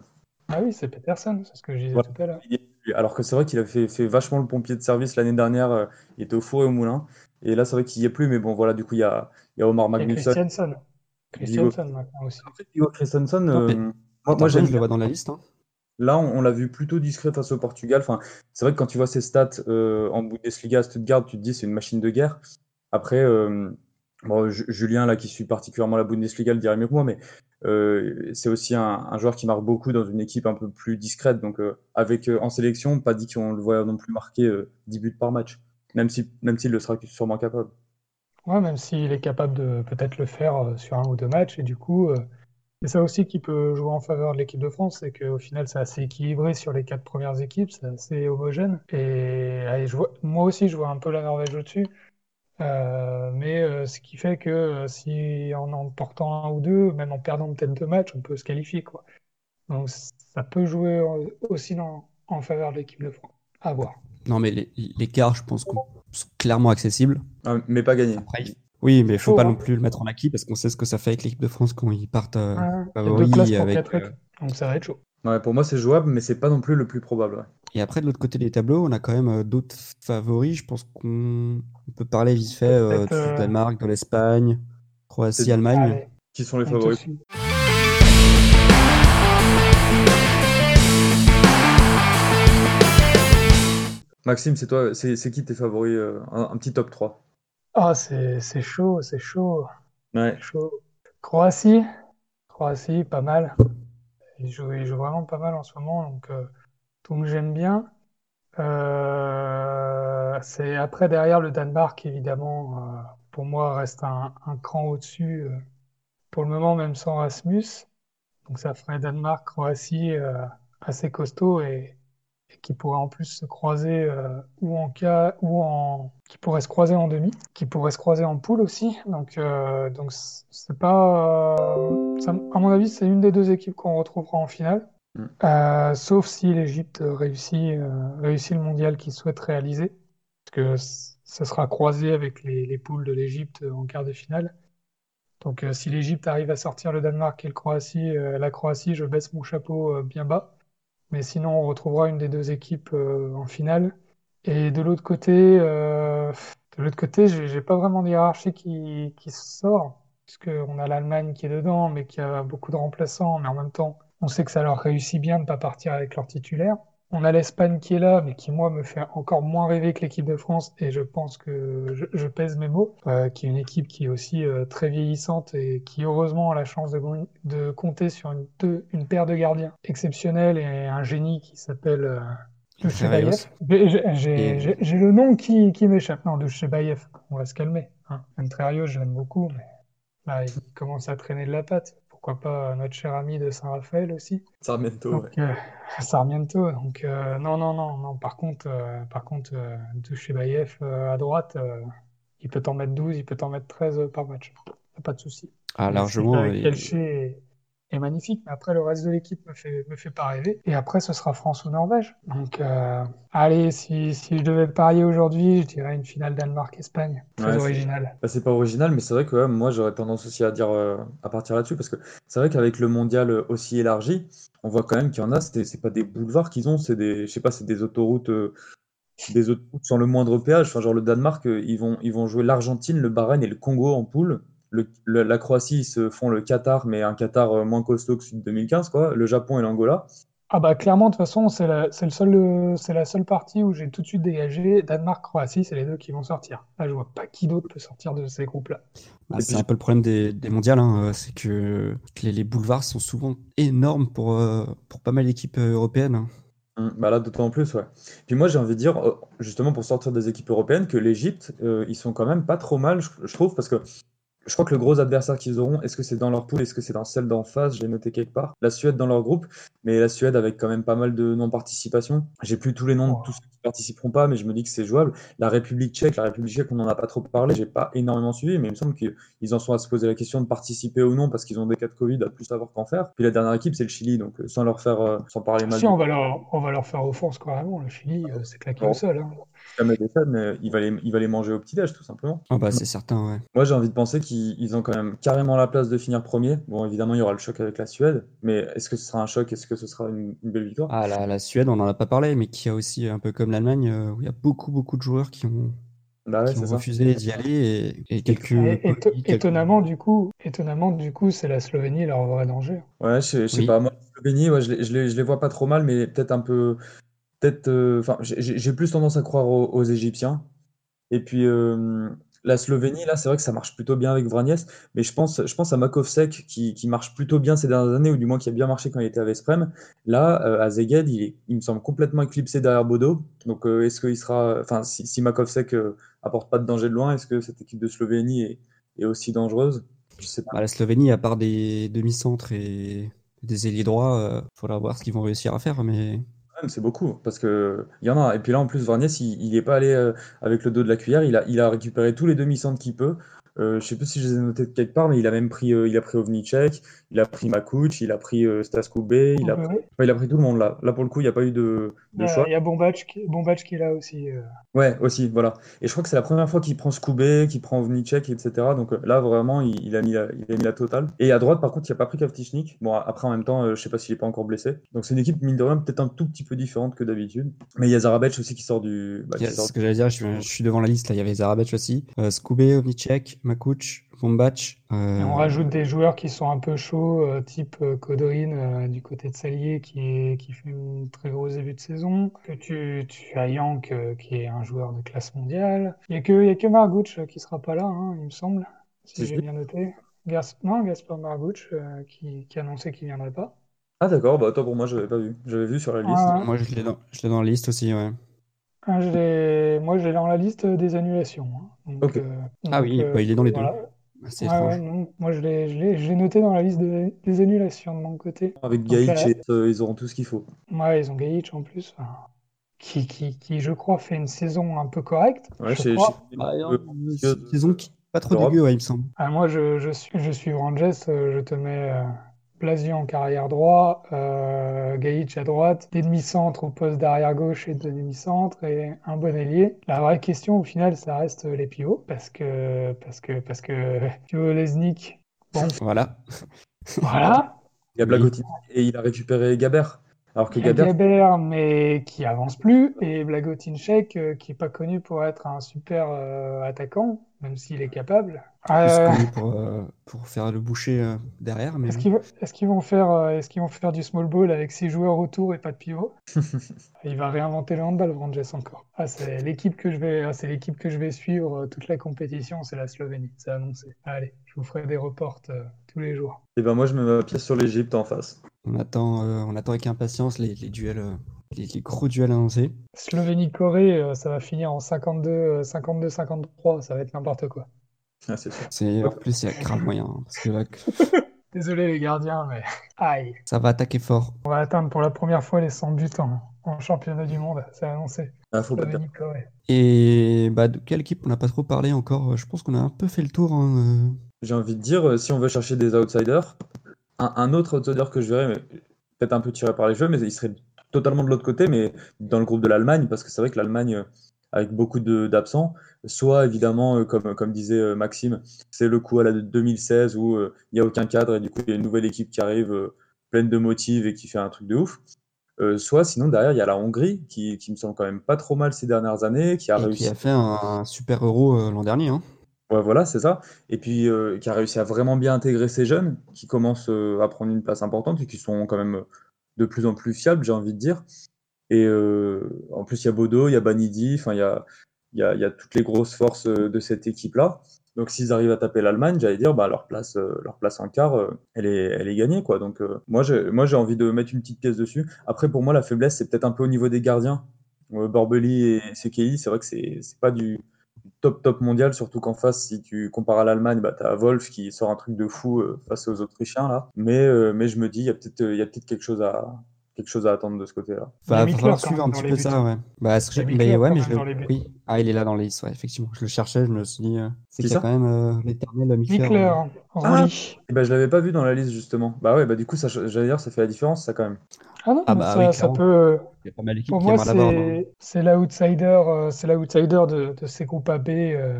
Ah oui, c'est Peterson, c'est ce que je disais tout à l'heure. Alors que c'est vrai qu'il a fait, fait vachement le pompier de service l'année dernière. euh, il était au four et au moulin. Et là, c'est vrai qu'il y est plus. Mais bon, voilà, du coup, il y a, il y a Omar Magnusson. Christiansen. Christiansen maintenant aussi. Après, Viggo Christensen, Non, mais- euh, moi, Anderson, moi j'aime je le vois dans la liste. hein. Là, on, on l'a vu plutôt discret face au Portugal. Enfin, c'est vrai que quand tu vois ses stats euh, en Bundesliga à Stuttgart, tu te dis c'est une machine de guerre. Après, euh, bon, Ju- Julien, là, qui suit particulièrement la Bundesliga, le dirait mieux que moi, mais euh, c'est aussi un, joueur qui marque beaucoup dans une équipe un peu plus discrète. Donc, euh, avec euh, en sélection, pas dit qu'on le voit non plus marquer euh, 10 buts par match, même si, même s'il le sera sûrement capable. Ouais, même s'il est capable de peut-être le faire sur un ou deux matchs. Et du coup, c'est ça aussi qui peut jouer en faveur de l'équipe de France, c'est qu'au final, c'est assez équilibré sur les quatre premières équipes, c'est assez homogène. Et allez, moi aussi, je vois un peu la Norvège au-dessus. Euh, mais euh, ce qui fait que euh, si en en portant un ou deux, même en perdant peut-être deux matchs, on peut se qualifier, quoi. Donc ça peut jouer aussi dans- en faveur de l'équipe de France. À voir. Non, mais quarts, je pense qu'on sont clairement accessibles. Ah, mais pas gagné. Après, oui, mais il faut pas hein. non plus le mettre en acquis parce qu'on sait ce que ça fait avec l'équipe de France quand ils partent Ouais, il y a deux favoris avec. donc ça va être chaud. Ouais, pour moi, c'est jouable, mais c'est pas non plus le plus probable. ouais. Et après, de l'autre côté des tableaux, on a quand même euh, d'autres favoris. Je pense qu'on on peut parler vite fait euh, du euh, Danemark, de l'Espagne, Croatie, Allemagne. Allez, Qui sont les on favoris? Maxime, c'est toi, c'est c'est qui tes favoris? euh, un, un petit top 3. Ah, c'est c'est chaud, c'est chaud, Ouais. c'est chaud. Croatie, Croatie, pas mal. Il joue, il joue vraiment pas mal en ce moment, donc, euh, donc j'aime bien. Euh, c'est après derrière le Danemark, évidemment, euh, pour moi reste un, cran au-dessus. euh, pour le moment, même sans Rasmus. Donc ça ferait Danemark, Croatie euh, assez costaud et, qui pourrait en plus se croiser ou en cas ou en qui pourrait se croiser en demi, qui pourrait se croiser en poule aussi. Donc donc c'est pas à mon avis c'est une des deux équipes qu'on retrouvera en finale. Euh, sauf si l'Égypte réussit euh, le mondial qu'il souhaite réaliser, parce que ce sera croisé avec les, les poules de l'Égypte en quart de finale. Donc, euh, si l'Égypte arrive à sortir le Danemark et Croatie, euh, la Croatie, je baisse mon chapeau euh, bien bas. Mais sinon, on retrouvera une des deux équipes euh, en finale. Et de l'autre côté, euh, de l'autre côté, j'ai pas vraiment de hiérarchie qui, qui sort, puisque on a l'Allemagne qui est dedans, mais qui a beaucoup de remplaçants. Mais en même temps, on sait que ça leur réussit bien de ne pas partir avec leur titulaire. on a l'Espagne qui est là, mais qui, moi, me fait encore moins rêver que l'équipe de France, et je pense que je, je pèse mes mots, euh, qui est une équipe qui est aussi euh, très vieillissante et qui, heureusement, a la chance de, de compter sur une, deux, une paire de gardiens exceptionnels et un génie qui s'appelle euh. J'ai le nom qui, qui m'échappe. Non, Duchebaev, on va se calmer. Hein. Entrerio, je l'aime beaucoup, mais là, il commence à traîner de la patte pourquoi pas notre cher ami de Saint-Raphaël aussi. Sarmiento. Donc, ouais. euh, Sarmiento. Donc euh, non, non, non, non. Par contre, euh, par contre, euh, Bayev à droite, il peut t'en mettre 12, il peut t'en mettre 13 par match. Pas de souci. Ah, largement. Avec est magnifique, mais après le reste de l'équipe me fait, me fait pas rêver. Et après, ce sera France ou Norvège. Donc, euh, allez, si, si je devais parier aujourd'hui, je dirais une finale Danemark-Espagne. Très Ouais, original. Bah, c'est pas original, mais c'est vrai que ouais, moi j'aurais tendance aussi à dire euh, à partir là-dessus parce que c'est vrai qu'avec le mondial euh, aussi élargi, on voit quand même qu'il y en a, c'est pas des boulevards qu'ils ont, c'est des, je sais pas, c'est des autoroutes, euh, des autoroutes sans le moindre péage. Enfin, genre le Danemark, ils vont, ils vont jouer l'Argentine, le Bahreïn et le Congo en poule. Le, le- la Croatie, ils se font le Qatar, mais un Qatar euh, moins costaud que celui de 2015, quoi. Le Japon et l'Angola. Ah bah clairement, de toute façon, c'est la, c'est le seul, euh, c'est la seule partie où j'ai tout de suite dégagé Danemark-Croatie, c'est les deux qui vont sortir. Là, je vois pas qui d'autre peut sortir de ces groupes-là. Bah, Et c'est puis- un peu le problème des, des mondiales, hein, euh, c'est que que les, les boulevards sont souvent énormes pour, euh, pour pas mal d'équipes européennes. hein. Hum, Bah là, d'autant plus, ouais. Puis moi, j'ai envie de dire, justement, pour sortir des équipes européennes, que l'Égypte, euh, ils sont quand même pas trop mal, je, je trouve, parce que je crois que le gros adversaire qu'ils auront, est-ce que c'est dans leur poule, est-ce que c'est dans celle d'en face? J'ai noté quelque part. La Suède dans leur groupe, mais la Suède avec quand même pas mal de non-participation. J'ai plus tous les noms de tous ceux qui participeront pas, mais je me dis que c'est jouable. La République tchèque, la République tchèque, on n'en a pas trop parlé, j'ai pas énormément suivi, mais il me semble qu'ils en sont à se poser la question de participer ou non, parce qu'ils ont des cas de Covid à plus savoir qu'en faire. Puis la dernière équipe, c'est le Chili, donc euh, sans leur faire, euh, sans parler mal Si, on va leur, on va leur faire offense carrément. Le Chili, euh, c'est claqué Bon. au sol. hein. Jamais des fans, mais il va les, il va les manger au petit-déj, tout simplement. Ah bah c'est certain, ouais. Moi, j'ai envie de penser qu'ils ils ont quand même carrément la place de finir premier. Bon, évidemment, il y aura le choc avec la Suède, mais est-ce que ce sera un choc? Est-ce que ce sera une, une belle victoire? Ah, la, la Suède, on n'en a pas parlé, mais qui a aussi, un peu comme l'Allemagne, euh, où il y a beaucoup, beaucoup de joueurs qui ont, Bah ouais, qui ont c'est ça. refusé d'y aller et, et quelques Et- étonnamment, du coup, étonnamment, du coup, c'est la Slovénie leur vrai danger. Ouais, je sais, je sais Oui. pas. Moi, la Slovénie, ouais, je les, je les, je les vois pas trop mal, mais peut-être un peu. Peut-être. euh, Enfin, j'ai plus tendance à croire aux, Égyptiens. Et puis, euh, la Slovénie, là, c'est vrai que ça marche plutôt bien avec Vranies, mais je pense, je pense à Makovsek qui, qui marche plutôt bien ces dernières années, ou du moins qui a bien marché quand il était à Vesprem. Là, euh, à Szeged, il, il me semble complètement éclipsé derrière Bodo. Donc, est-ce qu'il sera. Enfin, si, si Makovsek apporte pas de danger de loin, est-ce que cette équipe de Slovénie est, est aussi dangereuse? Je sais pas. Bah, la Slovénie, à part des demi-centres et des ailiers droits, euh, faudra voir ce qu'ils vont réussir à faire, mais c'est beaucoup, parce que il y en a. Et puis là, en plus, Varnies, il, il est pas allé euh, avec le dos de la cuillère. Il a, il a récupéré tous les demi-centres qu'il peut. Euh, je sais plus si je les ai notés de quelque part, mais il a même pris, euh, il a pris Ovnicek, il a pris Makuch, il a pris euh, Stas Koubé, il a, Ouais, pris, ouais. enfin, il a pris tout le monde là. Là, pour le coup, il n'y a pas eu de, choix. il y a Bombatch qui, Bombatch qui est là aussi. euh. Ouais, aussi, voilà. Et je crois que c'est la première fois qu'il prend Skoubé, qu'il prend Ovnicek, etc. Donc là, vraiment, il, il a mis la, il a mis la totale. Et à droite, par contre, il n'y a pas pris Kavtichnik. Bon, après, en même temps, euh, je sais pas s'il est pas encore blessé. Donc c'est une équipe, mine de rien, peut-être un tout petit peu différente que d'habitude. Mais il y a Zarabec aussi qui sort du. bah, a- sort ce que j'allais dire, je, suis- je suis devant la liste, là, il y avait Zarabec aussi, euh, Skoubé, Ovnicek, Makuch, Bombac, Et on euh, rajoute des joueurs qui sont un peu chauds, euh, type euh, Kodrin euh, du côté de Salier qui, est, qui fait un très gros début de saison. Que tu, tu as Yank euh, qui est un joueur de classe mondiale. Il n'y a que, y a que Margouch euh, qui sera pas là, hein, il me semble, si j'ai bien noté. Gas... Non, Gaspard Margouch euh, qui, qui annonçait qu'il viendrait pas. Ah d'accord, bah toi pour moi je l'avais pas vu. J'avais vu sur la liste. Ouais, ouais. moi je l'ai dans, je l'ai dans la liste aussi, ouais. Ah, je l'ai- Moi, dans la liste des annulations. hein. Donc, euh, Ah donc, oui, euh, bah, il est dans les deux. voilà. C'est Ouais, ouais, étrange. non. Moi, je l'ai, noté dans la liste de- des annulations de mon côté. Avec Gaïch, euh, euh, ils auront tout ce qu'il faut. Ouais, ils ont Gaïch en plus, enfin, qui, qui, qui, je crois, fait une saison un peu correcte. Ouais, euh, euh, saison qui pas trop dégueu, ouais, il me semble. Ah, moi, je, je suis, je suis Rangers, euh, je te mets euh, Blasio en carrière droit, euh, Gaïch à droite, des demi-centres au poste d'arrière gauche et de demi-centre et un bon ailier. La vraie question, au final, ça reste les pivots, parce que, parce que, parce que, Théo Lesnik, bon, Voilà. voilà. Il y a. Blagotin et il a récupéré Gabert. Alors que Gabert, mais qui avance plus, et Blagotinchek, euh, qui est pas connu pour être un super euh, attaquant, même s'il est capable. Euh, pour, euh, pour faire le boucher euh, derrière. Mais Est-ce qu'ils vont, est-ce qu'ils vont faire, euh, est-ce qu'ils vont faire du small ball avec six joueurs autour et pas de pivot? Il va réinventer le handball, Vranjes encore. Ah, c'est l'équipe que je vais, ah, c'est l'équipe que je vais suivre euh, toute la compétition, c'est la Slovénie, c'est annoncé. Allez, je vous ferai des reports euh, tous les jours. Et ben moi, je mets ma pièce sur l'Égypte en face. On attend, euh, on attend avec impatience les, les duels, euh, les, les gros duels annoncés. Slovénie-Corée, euh, ça va finir en 52, euh, 52-53, ça va être n'importe quoi. Ah, c'est sûr. En plus il y a grave moyen hein, parce que là, Désolé les gardiens, mais aïe. ça va attaquer fort. On va atteindre pour la première fois les 100 buts en, en championnat du monde, c'est annoncé. Ah, faut pas. Et bah, de quelle équipe on n'a pas trop parlé encore? Je pense qu'on a un peu fait le tour. hein, J'ai envie de dire, euh, si on veut chercher des outsiders, un, un autre outsider que je verrais, peut-être un peu tiré par les cheveux, mais il serait totalement de l'autre côté, mais dans le groupe de l'Allemagne, parce que c'est vrai que l'Allemagne, euh, avec beaucoup d'absents, soit évidemment, euh, comme, comme disait euh, Maxime, c'est le coup à la de 2016 où euh, il n'y a aucun cadre et du coup il y a une nouvelle équipe qui arrive euh, pleine de motifs et qui fait un truc de ouf. Euh, soit sinon derrière il y a la Hongrie qui, qui me semble quand même pas trop mal ces dernières années, qui a et réussi. qui a fait un, un super euro euh, l'an dernier. hein. Ouais, voilà, c'est ça. Et puis, euh, qui a réussi à vraiment bien intégrer ces jeunes, qui commencent euh, à prendre une place importante et qui sont quand même euh, de plus en plus fiables, j'ai envie de dire. Et euh, en plus, il y a Bodo, il y a Banidi, enfin, il y a, toutes les grosses forces euh, de cette équipe-là. Donc, s'ils arrivent à taper l'Allemagne, j'allais dire, bah, leur place, euh, leur place en quart, elle est, elle est gagnée, quoi. Donc, moi, j'ai, moi, j'ai envie de mettre une petite pièce dessus. Après, pour moi, la faiblesse, c'est peut-être un peu au niveau des gardiens. Borbeli et Sekei, c'est vrai que c'est, c'est pas du, top top mondial, surtout qu'en face, si tu compares à l'Allemagne, bah, tu as Wolf qui sort un truc de fou euh, face aux Autrichiens là. Mais, euh, mais je me dis, il y a peut-être euh, il y a peut-être quelque chose à quelque chose à attendre de ce côté-là. Il y a Va falloir quand suivre un petit peu buts. ça, ouais. Bah, ce que Il mais ouais, mais même je le- oui. Ah, il est là dans les listes, ouais, effectivement. Je le cherchais, je me suis dit, euh, c'est Qui qu'il y a ça quand même euh, l'éternel. Mikler, euh. Rolly. Et bah, je l'avais pas vu dans la liste justement. Bah ouais, bah du coup, ça, j'allais dire, ça fait la différence, ça quand même. Ah non, Ah bah ça, oui, ça peut. Il y a pas mal d'équipes Pour moi, c'est l'outsider, euh, c'est l'outsider de, de ces groupes AB euh,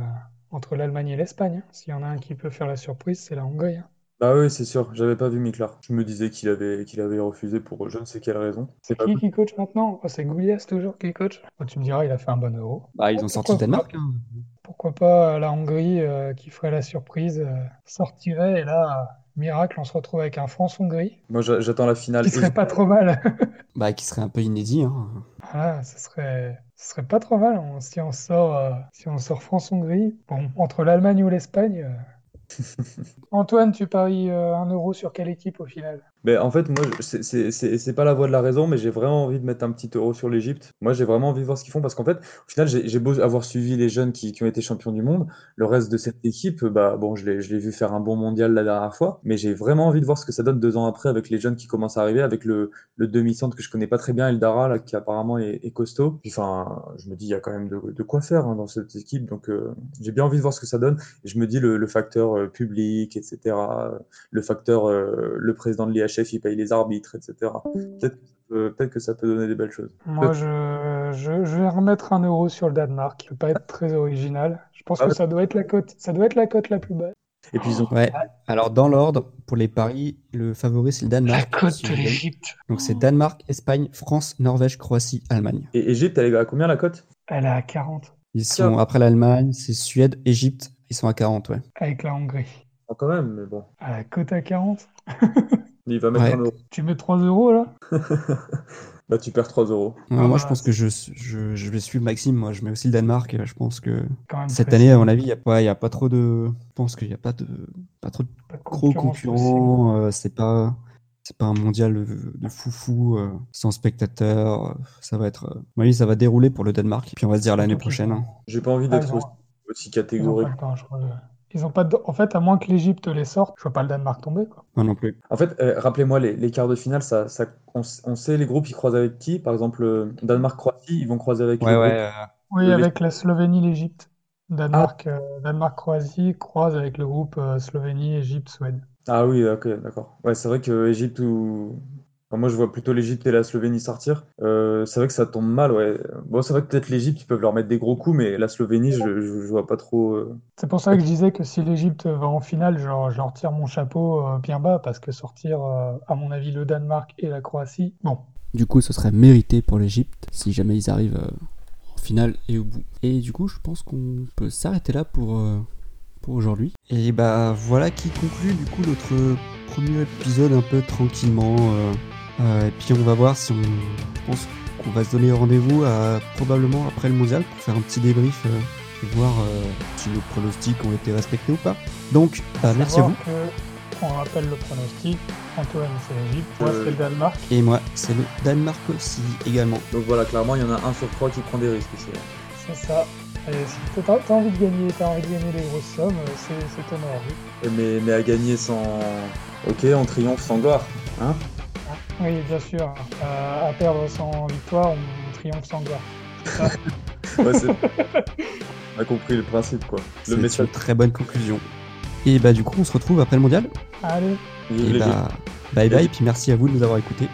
entre l'Allemagne et l'Espagne. hein. S'il y en a un qui peut faire la surprise, c'est la Hongrie. hein. Bah oui, c'est sûr, j'avais pas vu Miklar. Je me disais qu'il avait qu'il avait refusé pour je ne sais quelle raison. C'est pas qui qui coach maintenant? Oh, c'est Goulias toujours qui coach? Oh, tu me diras, il a fait un bon euro. Bah, ils ont sorti le Danemark. hein. Pourquoi pas euh, la Hongrie euh, qui ferait la surprise, euh, sortirait et là, euh, miracle, on se retrouve avec un France-Hongrie, Moi, j'a- j'attends la finale. qui serait pas trop mal. Bah, qui serait un peu inédit. Hein. Voilà, ce serait, ce serait pas trop mal on- si on sort, euh, si on sort France-Hongrie. Bon, entre l'Allemagne ou l'Espagne. euh. Antoine, tu paries euh, un euro sur quelle équipe au final? Mais en fait, moi, c'est c'est- c'est- c'est pas la voie de la raison, mais j'ai vraiment envie de mettre un petit euro sur l'Égypte. Moi, j'ai vraiment envie de voir ce qu'ils font parce qu'en fait, au final, j'ai beau avoir suivi les jeunes qui, qui ont été champions du monde, le reste de cette équipe, bah bon, je l'ai je l'ai vu faire un bon mondial la dernière fois, mais j'ai vraiment envie de voir ce que ça donne deux ans après avec les jeunes qui commencent à arriver, avec le, le demi-centre que je connais pas très bien, Eldara, là, qui apparemment est, est costaud. Puis, enfin, je me dis, il y a quand même de, de quoi faire hein, dans cette équipe, donc euh, j'ai bien envie de voir ce que ça donne. Je me dis, le, le facteur euh, public, etc., euh, le facteur, euh, le président de l'IHF, il paye les arbitres, etc. Peut-être que, ça peut- peut-être que ça peut donner des belles choses. Moi, je, je, je vais remettre un euro sur le Danemark. Je vais pas être très original. Je pense Ah que ouais. ça doit être la cote, ça doit être la cote la plus basse. Et puis ils ont, Ouais. Alors, dans l'ordre, pour les paris, le favori, c'est le La Danemark. cote Si de l'Égypte. Donc, c'est Danemark, Espagne, France, Norvège, Croatie, Allemagne. et Égypte, elle est à combien la cote? Elle est à 40 Ils sont, après l'Allemagne, c'est Suède, Égypte, ils sont à 40, ouais. avec la Hongrie. Ah, quand même, mais bon. À la cote à 40. Il va mettre Ouais. un euro. Tu mets 3 euros là? Bah, tu perds 3 euros. Ouais, Ah moi, bah, je pense que je, je, je vais suivre Maxime. Moi, je mets aussi le Danemark. Je pense que cette année, à mon avis, il n'y a, pas- y a pas trop de. Je pense qu'il n'y a pas, de, pas trop de Pas de gros concurrents. euh, c'est pas. C'est pas un mondial de, foufou, euh, sans spectateurs. euh, Ça va être. euh, avis, ça va dérouler pour le Danemark. Puis on va se dire l'année prochaine. hein. J'ai pas envie Ah, d'être ont- aussi, catégorique. pas le temps, je crois. de- Ils ont pas de... En fait, à moins que l'Égypte les sorte, je vois pas le Danemark tomber, quoi. Moi non plus. En fait, euh, rappelez-moi, les, les quarts de finale, ça, ça, on, on sait les groupes, ils croisent avec qui? Par exemple, euh, Danemark-Croatie, ils vont croiser avec Ouais, euh, Oui, avec la Slovénie, l'Égypte. Danemark, euh, Danemark-Croatie croise avec le groupe euh, Slovénie, Égypte, Suède. Ah oui, ok, d'accord. Ouais, c'est vrai que Égypte ou. Enfin, moi, je vois plutôt l'Égypte et la Slovénie sortir. Euh, c'est vrai que ça tombe mal, ouais. Bon, c'est vrai que peut-être l'Égypte, ils peuvent leur mettre des gros coups, mais la Slovénie, je, je, je vois pas trop. euh. C'est pour ça que je disais que si l'Égypte va en finale, genre, je leur tire mon chapeau euh, bien bas, parce que sortir, euh, à mon avis, le Danemark et la Croatie, bon, Du coup, ce serait mérité pour l'Égypte si jamais ils arrivent euh, en finale et au bout. Et du coup, je pense qu'on peut s'arrêter là pour, euh, pour aujourd'hui. Et bah voilà qui conclut du coup notre premier épisode un peu tranquillement. euh, euh, et puis on va voir si on. Je pense qu'on va se donner rendez-vous à- probablement après le mondial pour faire un petit débrief euh, et voir euh, si nos pronostics ont été respectés ou pas. Donc bah, merci à vous. que, on rappelle le pronostic. Antoine, c'est l'Égypte. Moi, c'est le Danemark. Et moi, c'est le Danemark aussi également. Donc voilà, clairement, il y en a un sur trois qui prend des risques ici. C'est ça. Et si t'as envie de gagner, t'as envie de gagner des grosses sommes, c'est ton envie. Mais, mais à gagner sans. Ok, on triomphe sans gloire. Hein? Oui, bien sûr. Euh, à perdre sans victoire, on triomphe sans gloire. Ouais, c'est- on a compris le principe, quoi. Le C'est message. une très bonne conclusion. Et bah du coup, on se retrouve après le mondial. Allez, Et bah bye bye, et puis merci à vous de nous avoir écoutés.